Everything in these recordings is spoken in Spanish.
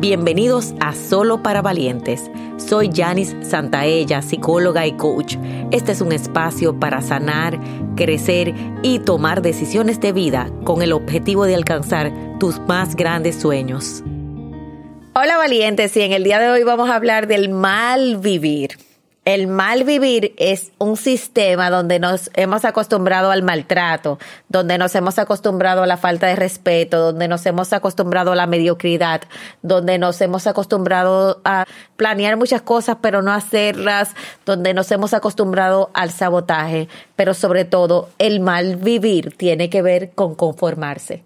Bienvenidos a Solo para Valientes. Soy Janice Santaella, psicóloga y coach. Este es un espacio para sanar, crecer y tomar decisiones de vida con el objetivo de alcanzar tus más grandes sueños. Hola valientes y en el día de hoy vamos a hablar del mal vivir. El mal vivir es un sistema donde nos hemos acostumbrado al maltrato, donde nos hemos acostumbrado a la falta de respeto, donde nos hemos acostumbrado a la mediocridad, donde nos hemos acostumbrado a planear muchas cosas pero no hacerlas, donde nos hemos acostumbrado al sabotaje, pero sobre todo el mal vivir tiene que ver con conformarse.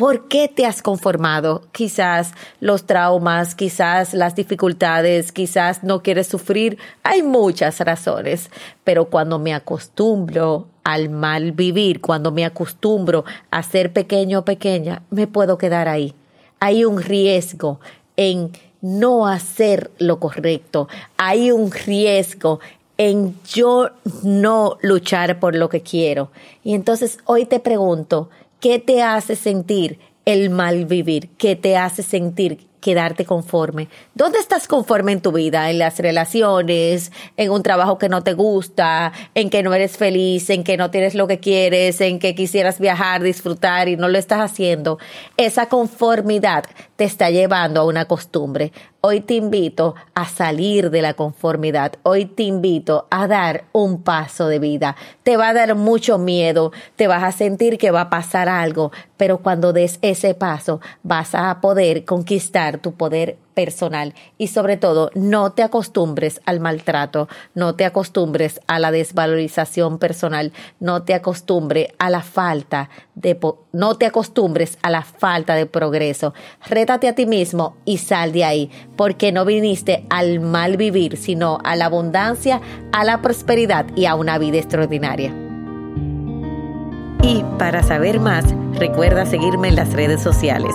¿Por qué te has conformado? Quizás los traumas, quizás las dificultades, quizás no quieres sufrir. Hay muchas razones, pero cuando me acostumbro al mal vivir, cuando me acostumbro a ser pequeño o pequeña, me puedo quedar ahí. Hay un riesgo en no hacer lo correcto. Hay un riesgo en yo no luchar por lo que quiero. Y entonces hoy te pregunto, ¿Qué te hace sentir el mal vivir? ¿Qué te hace sentir quedarte conforme. ¿Dónde estás conforme en tu vida? En las relaciones, en un trabajo que no te gusta, en que no eres feliz, en que no tienes lo que quieres, en que quisieras viajar, disfrutar y no lo estás haciendo. Esa conformidad te está llevando a una costumbre. Hoy te invito a salir de la conformidad. Hoy te invito a dar un paso de vida. Te va a dar mucho miedo, te vas a sentir que va a pasar algo, pero cuando des ese paso vas a poder conquistar tu poder personal y sobre todo no te acostumbres al maltrato, no te acostumbres a la desvalorización personal, no te acostumbres a la falta de no te acostumbres a la falta de progreso. Rétate a ti mismo y sal de ahí, porque no viniste al mal vivir, sino a la abundancia, a la prosperidad y a una vida extraordinaria. Y para saber más, recuerda seguirme en las redes sociales.